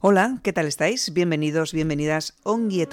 Hola, ¿qué tal estáis? Bienvenidos, bienvenidas a Ongi.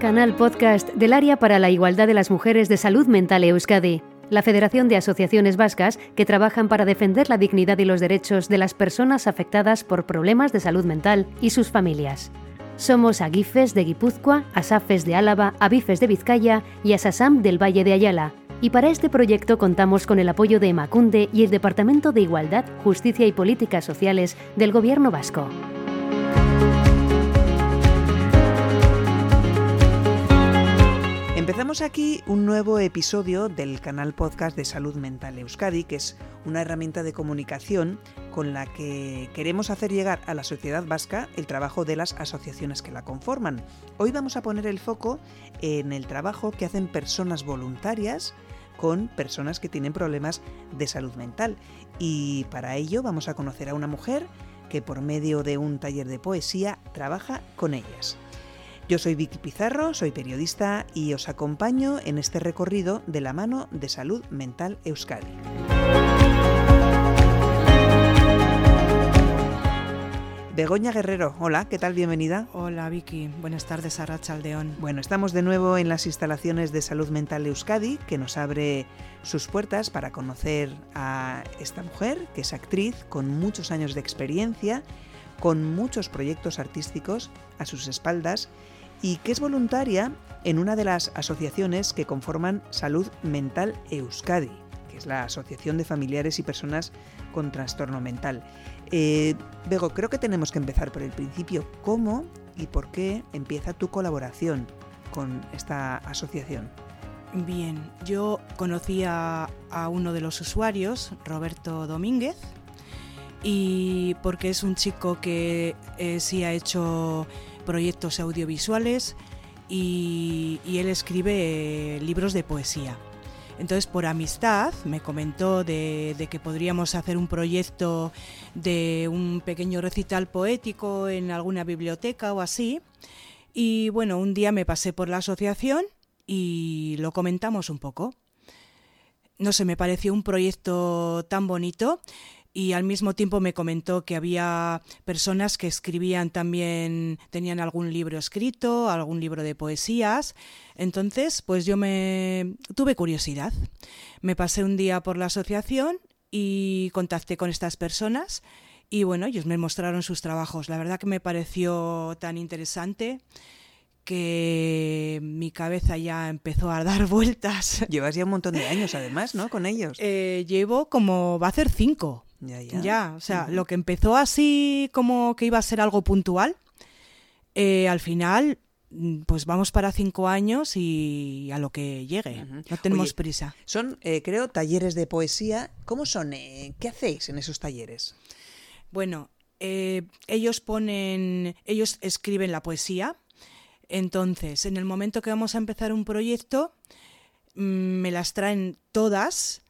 Canal podcast del Área para la Igualdad de las Mujeres de Salud Mental Euskadi, la Federación de Asociaciones Vascas que trabajan para defender la dignidad y los derechos de las personas afectadas por problemas de salud mental y sus familias. Somos Agifes de Guipúzcoa, Asafes de Álava, Abifes de Vizcaya y Asasam del Valle de Ayala. Y para este proyecto contamos con el apoyo de Emacunde y el Departamento de Igualdad, Justicia y Políticas Sociales del Gobierno Vasco. Empezamos aquí un nuevo episodio del canal podcast de Salud Mental Euskadi, que es una herramienta de comunicación con la que queremos hacer llegar a la sociedad vasca el trabajo de las asociaciones que la conforman. Hoy vamos a poner el foco en el trabajo que hacen personas voluntarias con personas que tienen problemas de salud mental. Y para ello vamos a conocer a una mujer que por medio de un taller de poesía trabaja con ellas. Yo soy Vicky Pizarro, soy periodista y os acompaño en este recorrido de la mano de Salud Mental Euskadi. Begoña Guerrero, hola, ¿qué tal? Bienvenida. Hola Vicky, buenas tardes a Aldeón. Bueno, estamos de nuevo en las instalaciones de Salud Mental Euskadi, que nos abre sus puertas para conocer a esta mujer, que es actriz con muchos años de experiencia, con muchos proyectos artísticos a sus espaldas y que es voluntaria en una de las asociaciones que conforman Salud Mental Euskadi, que es la Asociación de Familiares y Personas con Trastorno Mental. Eh, Bego, creo que tenemos que empezar por el principio. ¿Cómo y por qué empieza tu colaboración con esta asociación? Bien, yo conocí a, uno de los usuarios, Roberto Domínguez, y porque es un chico que eh, sí ha hecho proyectos audiovisuales y, él escribe libros de poesía. Entonces, por amistad, me comentó de, que podríamos hacer un proyecto de un pequeño recital poético en alguna biblioteca o así. Y bueno, un día me pasé por la asociación y lo comentamos un poco. No sé, me pareció un proyecto tan bonito y al mismo tiempo me comentó que había personas que escribían también, tenían algún libro escrito, algún libro de poesías. Entonces, pues yo me tuve curiosidad. Me pasé un día por la asociación y contacté con estas personas y bueno, ellos me mostraron sus trabajos. La verdad que me pareció tan interesante que mi cabeza ya empezó a dar vueltas. Llevas ya un montón de años además, ¿no? Con ellos. Eh, llevo como, va a ser cinco. Ya, ya. Ya, o sea, lo que empezó así como que iba a ser algo puntual, eh, al final mm, pues vamos para cinco años y a lo que llegue. No tenemos prisa. Son, eh, creo, talleres de poesía. ¿Cómo son? ¿Qué hacéis en esos talleres? Bueno, ellos ponen, ellos escriben la poesía entonces, en el momento que vamos a empezar un proyecto, mm, me las traen todas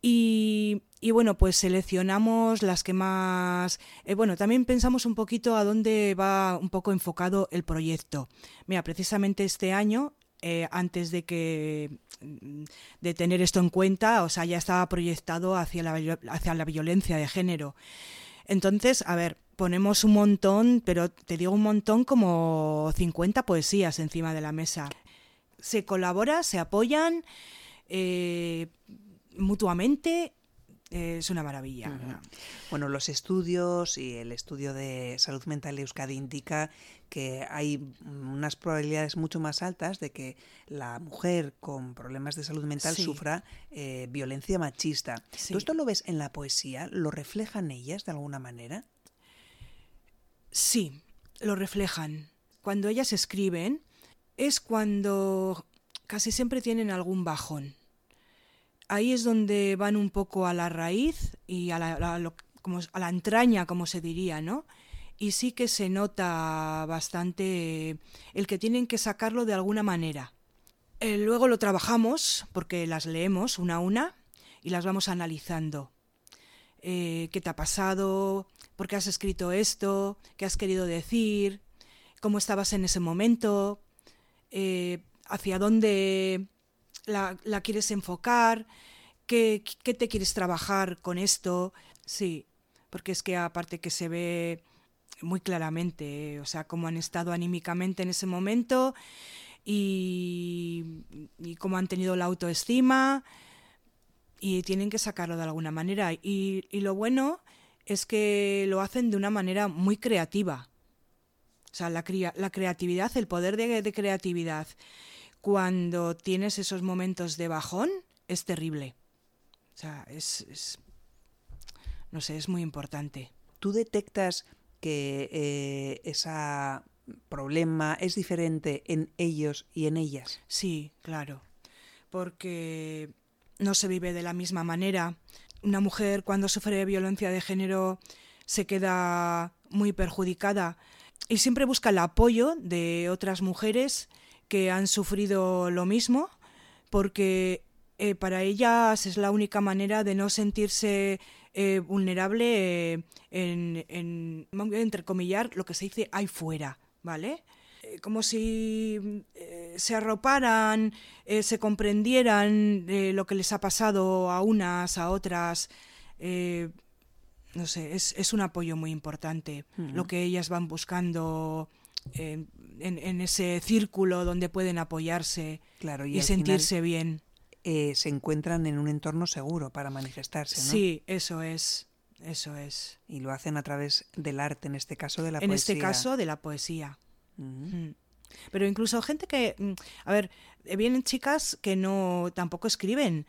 y, bueno, pues seleccionamos las que más... Eh, bueno, también pensamos un poquito a dónde va un poco enfocado el proyecto. Mira, precisamente este año, eh, antes de que mm, de tener esto en cuenta, o sea, ya estaba proyectado hacia la, hacia la violencia de género. Entonces, a ver, ponemos un montón, pero te digo un montón como 50 poesías encima de la mesa. Se colabora, se apoyan eh, mutuamente. Eh, es una maravilla. Bueno, los estudios y el estudio de salud mental de Euskadi indica que hay unas probabilidades mucho más altas de que la mujer con problemas de salud mental sufra eh, violencia machista. ¿Tú esto lo ves en la poesía? ¿Lo reflejan ellas de alguna manera? Sí, lo reflejan. Cuando ellas escriben es cuando casi siempre tienen algún bajón. Ahí es donde van un poco a la raíz y a la, como, a la entraña, como se diría, ¿no? Y sí que se nota bastante el que tienen que sacarlo de alguna manera. Eh, luego lo trabajamos porque las leemos una a una y las vamos analizando. Eh, qué te ha pasado, por qué has escrito esto, qué has querido decir, cómo estabas en ese momento. Eh, hacia dónde la, quieres enfocar, qué, qué te quieres trabajar con esto. Sí, porque es que aparte que se ve muy claramente, o sea, cómo han estado anímicamente en ese momento y, y cómo han tenido la autoestima y tienen que sacarlo de alguna manera. Y, y, lo bueno es que lo hacen de una manera muy creativa. O sea, la, la creatividad, el poder de, de, creatividad, cuando tienes esos momentos de bajón, es terrible. O sea, es, es no sé, es muy importante. ¿Tú detectas que eh, ese problema es diferente en ellos y en ellas? Sí, claro, porque no se vive de la misma manera. Una mujer cuando sufre violencia de género se queda muy perjudicada y siempre busca el apoyo de otras mujeres que han sufrido lo mismo porque eh, para ellas es la única manera de no sentirse eh, vulnerable eh, en, en, entrecomillar, lo que se dice ahí fuera, ¿vale? Eh, como si se arroparan, se comprendieran lo que les ha pasado a unas, a otras. no sé, es, es, un apoyo muy importante lo que ellas van buscando en, en, ese círculo donde pueden apoyarse claro, y, sentirse bien. Eh, se encuentran en un entorno seguro para manifestarse. ¿no? Sí, eso es, eso es. Y lo hacen a través del arte, en este caso de la en poesía. En este caso de la poesía. Mm. Pero incluso gente que, mm, a ver, eh, vienen chicas que no tampoco escriben,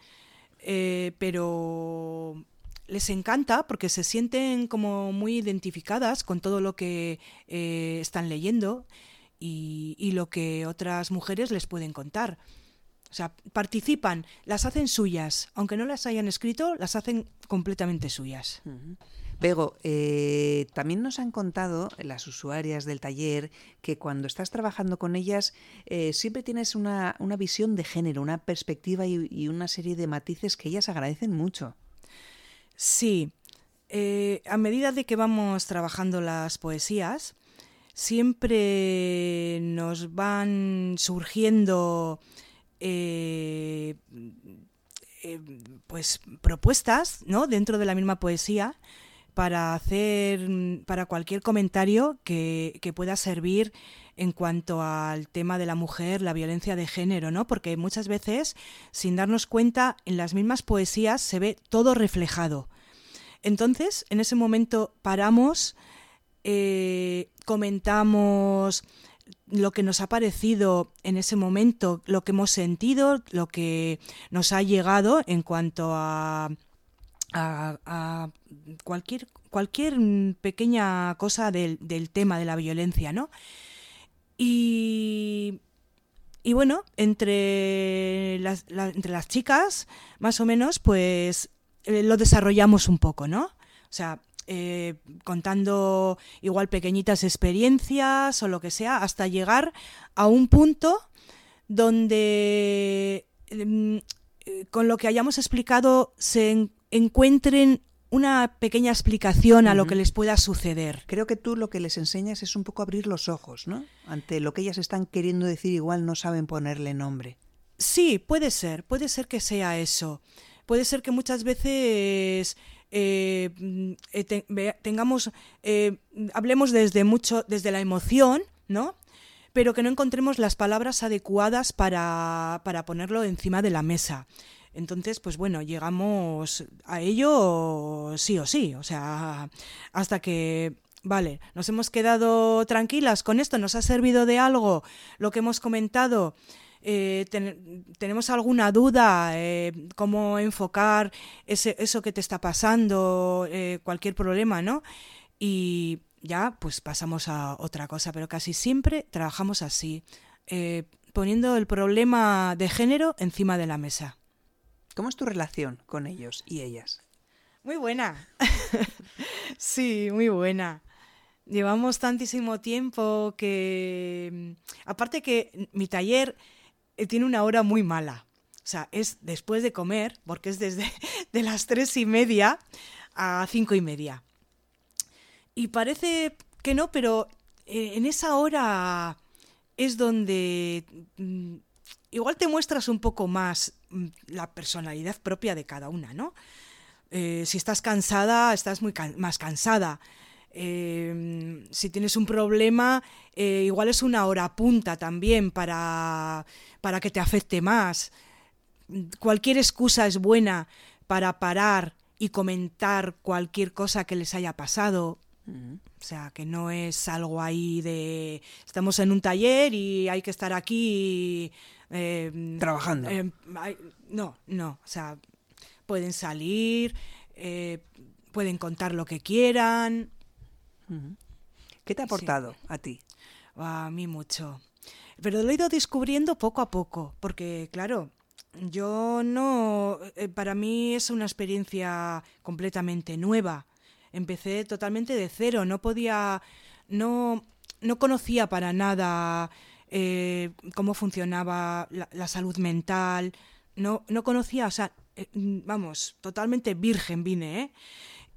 eh, pero les encanta porque se sienten como muy identificadas con todo lo que están leyendo y, y, lo que otras mujeres les pueden contar. O sea, participan, las hacen suyas, aunque no las hayan escrito, las hacen completamente suyas. Bego, eh, también nos han contado las usuarias del taller que cuando estás trabajando con ellas eh, siempre tienes una, una, visión de género, una perspectiva y, una serie de matices que ellas agradecen mucho. Sí, eh, a medida de que vamos trabajando las poesías, siempre nos van surgiendo eh, eh, pues propuestas ¿no? dentro de la misma poesía para hacer para cualquier comentario que, que, pueda servir en cuanto al tema de la mujer, la violencia de género, ¿no? Porque muchas veces, sin darnos cuenta, en las mismas poesías se ve todo reflejado. Entonces, en ese momento paramos, eh, comentamos, lo que nos ha parecido en ese momento, lo que hemos sentido, lo que nos ha llegado en cuanto a, cualquier, cualquier pequeña cosa del, del, tema de la violencia, ¿no? Y, y bueno, entre las, entre las chicas, más o menos, pues eh, lo desarrollamos un poco, ¿no? O sea, eh, contando igual pequeñitas experiencias o lo que sea, hasta llegar a un punto donde em, eh, con lo que hayamos explicado se encuentren una pequeña explicación a lo que les pueda suceder. Creo que tú lo que les enseñas es un poco abrir los ojos, ¿no? Ante lo que ellas están queriendo decir, igual no saben ponerle nombre. Sí, puede ser, puede ser que sea eso. Puede ser que muchas veces eh, mm, eh, tengamos, eh, hablemos desde mucho, desde la emoción, ¿no? Pero que no encontremos las palabras adecuadas para, para ponerlo encima de la mesa. Entonces, pues bueno, llegamos a ello sí o sí, o sea, hasta que vale, nos hemos quedado tranquilas con esto, nos ha servido de algo lo que hemos comentado eh, tenemos alguna duda, eh, cómo enfocar ese, eso que te está pasando, eh, cualquier problema, ¿no? Y ya, pues pasamos a otra cosa, pero casi siempre trabajamos así, poniendo el problema de género encima de la mesa. ¿Cómo es tu relación con ellos y ellas? Muy buena. sí, muy buena. Llevamos tantísimo tiempo que, aparte que mi taller tiene una hora muy mala. O sea, es después de comer, porque es desde de las tres y media a cinco y media. Y parece que no, pero eh, en esa hora es donde mm, igual te muestras un poco más mm, la personalidad propia de cada una, ¿no? Eh, si estás cansada, estás muy más cansada. Eh, si tienes un problema, eh, igual es una hora punta también para, para que te afecte más. Cualquier excusa es buena para parar y comentar cualquier cosa que les haya pasado. O sea, que no es algo ahí de estamos en un taller y hay que estar aquí eh, trabajando. Eh, no, no, o sea, pueden salir, eh, pueden contar lo que quieran. ¿Qué te ha aportado a ti? A mí mucho. Pero lo he ido descubriendo poco a poco, porque claro, yo no, para mí es una experiencia completamente nueva. Empecé totalmente de cero, no podía, no, no conocía para nada eh, cómo funcionaba la, salud mental, no, no conocía, o sea, eh, vamos, totalmente virgen vine, ¿eh?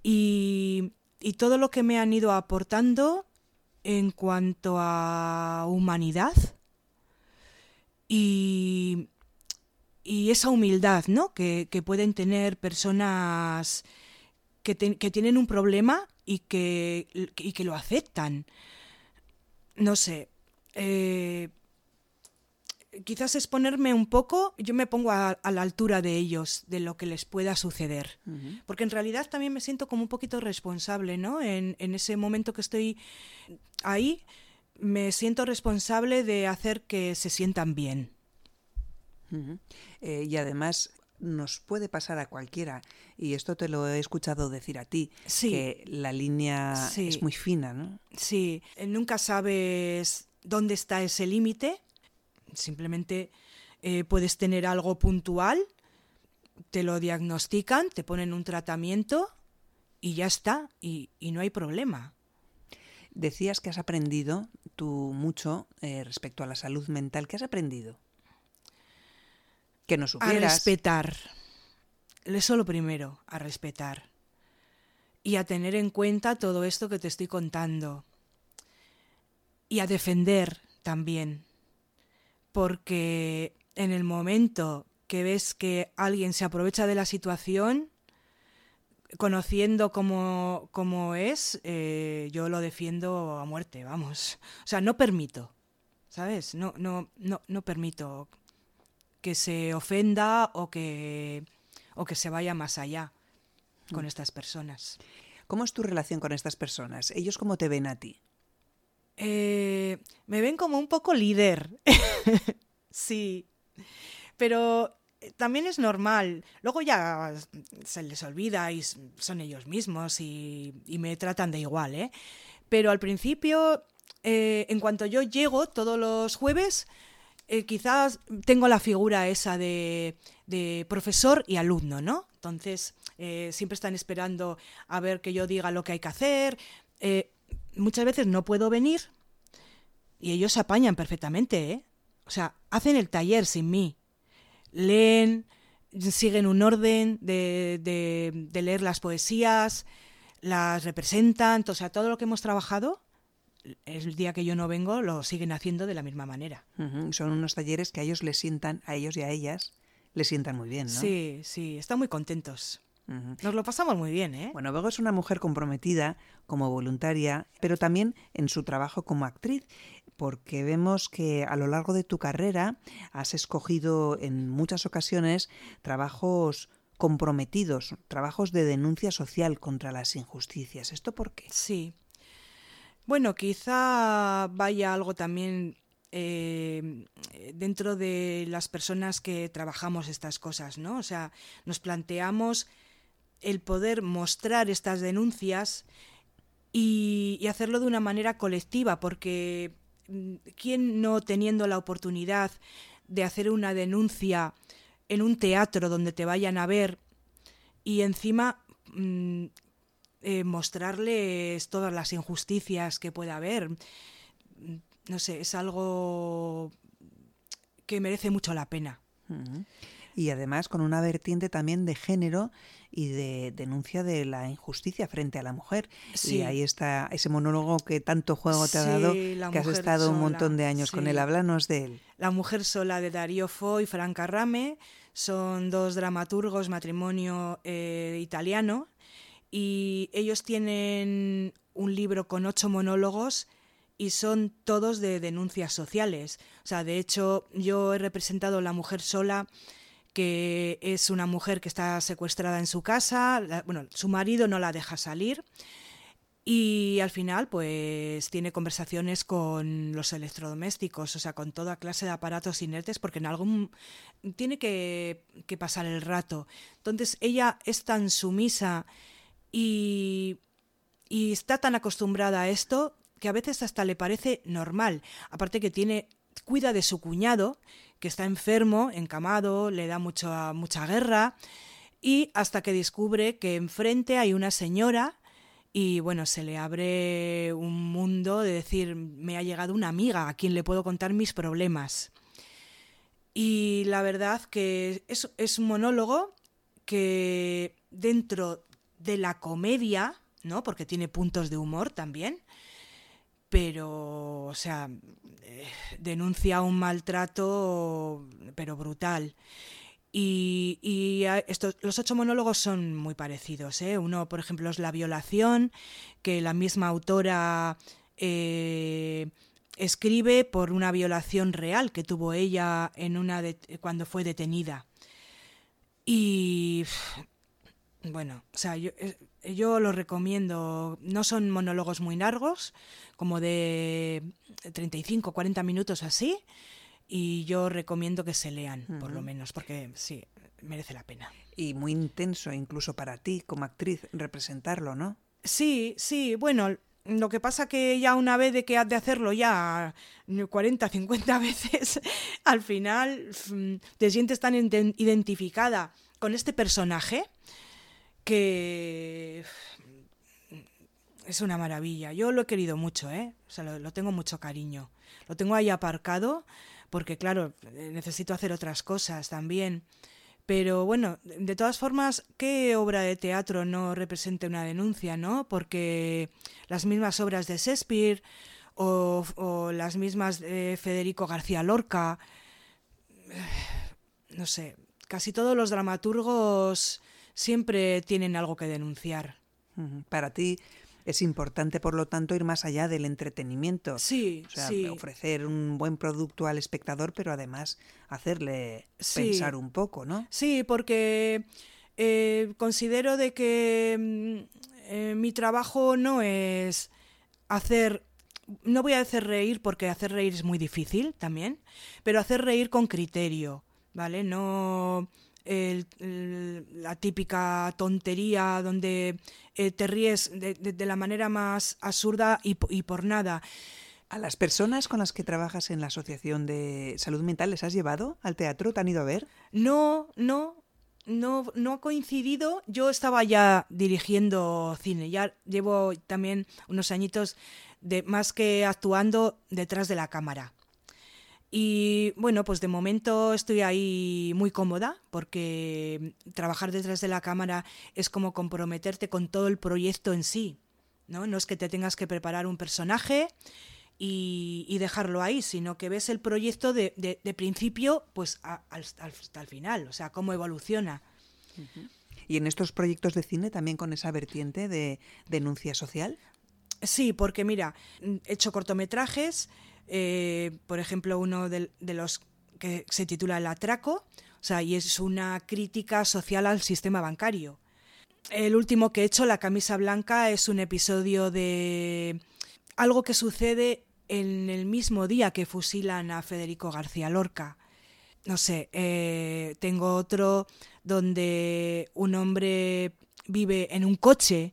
Y, y todo lo que me han ido aportando en cuanto a humanidad y, y esa humildad ¿no? que, que pueden tener personas que, que, tienen un problema y que, y que lo aceptan. No sé, eh, quizás exponerme un poco, yo me pongo a, la altura de ellos, de lo que les pueda suceder. Porque en realidad también me siento como un poquito responsable, ¿no? En, ese momento que estoy ahí, me siento responsable de hacer que se sientan bien. Eh, y además nos puede pasar a cualquiera, y esto te lo he escuchado decir a ti, que la línea es muy fina, ¿no? Sí, nunca sabes dónde está ese límite. Simplemente eh, puedes tener algo puntual, te lo diagnostican, te ponen un tratamiento y ya está, y, no hay problema. Decías que has aprendido tú mucho eh, respecto a la salud mental. ¿Qué has aprendido? Que no supieras. A respetar. Eso lo primero, a respetar. Y a tener en cuenta todo esto que te estoy contando y a defender también. Porque en el momento que ves que alguien se aprovecha de la situación, conociendo cómo, cómo es, eh, yo lo defiendo a muerte, vamos. O sea, no permito, ¿sabes? No, no, no, no permito que se ofenda o que, o que se vaya más allá con mm. estas personas. ¿Cómo es tu relación con estas personas? ¿Ellos cómo te ven a ti? Eh, me ven como un poco líder. sí. Pero también es normal. Luego ya se les olvida y son ellos mismos y, me tratan de igual, ¿eh? Pero al principio, eh, en cuanto yo llego todos los jueves, quizás tengo la figura esa de, de profesor y alumno, ¿no? Entonces, siempre están esperando a ver que yo diga lo que hay que hacer muchas veces no puedo venir y ellos se apañan perfectamente, ¿eh? O sea, hacen el taller sin mí. Leen, siguen un orden de, de, leer las poesías, las representan, o sea, todo lo que hemos trabajado, el día que yo no vengo, lo siguen haciendo de la misma manera. Son unos talleres que a ellos les sientan, a ellos y a ellas, les sientan muy bien, ¿no? Sí, sí, están muy contentos. Nos lo pasamos muy bien, ¿eh? Bueno, Bego es una mujer comprometida como voluntaria, pero también en su trabajo como actriz, porque vemos que a lo largo de tu carrera has escogido en muchas ocasiones trabajos comprometidos, trabajos de denuncia social contra las injusticias. ¿Esto por qué? Sí. Bueno, quizá vaya algo también eh, dentro de las personas que trabajamos estas cosas, ¿no? O sea, nos planteamos el poder mostrar estas denuncias y, hacerlo de una manera colectiva, porque ¿quién no teniendo la oportunidad de hacer una denuncia en un teatro donde te vayan a ver y encima mm, eh, mostrarles todas las injusticias que pueda haber? No sé, es algo que merece mucho la pena. Y además con una vertiente también de género y de denuncia de la injusticia frente a la mujer. Y ahí está ese monólogo que tanto juego te ha dado, que has estado un montón de años con él. Háblanos de él. La mujer sola de Darío Fo y Franca Rame son dos dramaturgos, matrimonio eh, italiano, y ellos tienen un libro con ocho monólogos y son todos de denuncias sociales. O sea, de hecho, yo he representado La mujer sola que es una mujer que está secuestrada en su casa, bueno, su marido no la deja salir y al final pues tiene conversaciones con los electrodomésticos, o sea, con toda clase de aparatos inertes porque en algún tiene que, que pasar el rato. Entonces ella es tan sumisa y, y está tan acostumbrada a esto que a veces hasta le parece normal. Aparte que tiene cuida de su cuñado, que está enfermo, encamado, le da mucha, mucha guerra, y hasta que descubre que enfrente hay una señora y bueno, se le abre un mundo de decir, me ha llegado una amiga a quien le puedo contar mis problemas. Y la verdad que es, es un monólogo que dentro de la comedia, ¿no? Porque tiene puntos de humor también, pero, o sea, eh, denuncia un maltrato, pero brutal. Y, estos, los ocho monólogos son muy parecidos. ¿eh? Uno, por ejemplo, es la violación, que la misma autora eh, escribe por una violación real que tuvo ella en una cuando fue detenida. Y bueno, o sea, yo, eh, yo lo recomiendo. No son monólogos muy largos, como de 35, 40 minutos así. Y yo recomiendo que se lean, por lo menos, porque sí, merece la pena. Y muy intenso, incluso para ti como actriz, representarlo, ¿no? Sí, sí, bueno, lo que pasa que ya una vez de que has de hacerlo ya 40, 50 veces, al final mm, te sientes tan identificada con este personaje que es una maravilla. Yo lo he querido mucho, ¿eh? O sea, lo, tengo mucho cariño. Lo tengo ahí aparcado porque, claro, necesito hacer otras cosas también. Pero bueno, de todas formas, ¿qué obra de teatro no represente una denuncia, no? Porque las mismas obras de Shakespeare o, o las mismas de Federico García Lorca, no sé, casi todos los dramaturgos siempre tienen algo que denunciar. Para ti es importante, por lo tanto, ir más allá del entretenimiento. Sí, o sea, ofrecer un buen producto al espectador, pero además hacerle pensar un poco, ¿no? Sí, porque eh, considero de que mm, eh, mi trabajo no es hacer no voy a hacer reír porque hacer reír es muy difícil también, pero hacer reír con criterio, ¿vale? No la típica tontería donde eh, te ríes de, la manera más absurda y, por nada. ¿A las personas con las que trabajas en la Asociación de Salud Mental les has llevado al teatro? ¿Te han ido a ver? No, no, no, no ha coincidido. Yo estaba ya dirigiendo cine, ya llevo también unos añitos de más que actuando detrás de la cámara. Y bueno, pues de momento estoy ahí muy cómoda porque trabajar detrás de la cámara es como comprometerte con todo el proyecto en sí. No, no es que te tengas que preparar un personaje y, dejarlo ahí, sino que ves el proyecto de, principio pues hasta el final, o sea, cómo evoluciona. ¿Y en estos proyectos de cine también con esa vertiente de denuncia social? Sí, porque mira, he hecho cortometrajes, eh, por ejemplo, uno de, los que se titula El atraco, o sea, y es una crítica social al sistema bancario. El último que he hecho, La camisa blanca, es un episodio de algo que sucede en el mismo día que fusilan a Federico García Lorca. No sé, eh, tengo otro donde un hombre vive en un coche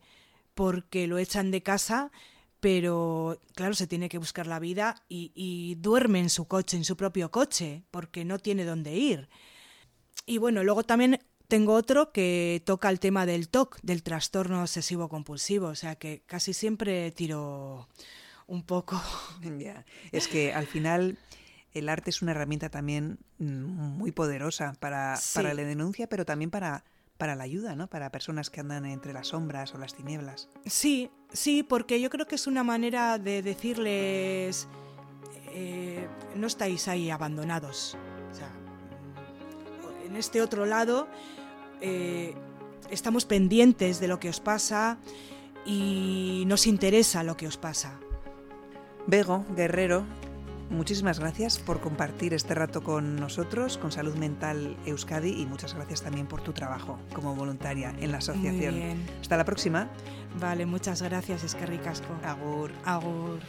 porque lo echan de casa pero claro, se tiene que buscar la vida y, duerme en su coche, en su propio coche, porque no tiene dónde ir. Y bueno, luego también tengo otro que toca el tema del TOC, del trastorno obsesivo compulsivo, o sea que casi siempre tiro un poco. Es que al final el arte es una herramienta también mm, muy poderosa para, para la denuncia, pero también para, para la ayuda, ¿no? Para personas que andan entre las sombras o las tinieblas. Sí, sí, porque yo creo que es una manera de decirles, eh, no estáis ahí abandonados. O sea, en este otro lado eh, estamos pendientes de lo que os pasa y nos interesa lo que os pasa. Bego, Guerrero, muchísimas gracias por compartir este rato con nosotros, con Salud Mental Euskadi, y muchas gracias también por tu trabajo como voluntaria en la asociación. Hasta la próxima. Vale, muchas gracias, es que ricasco. Agur. Agur.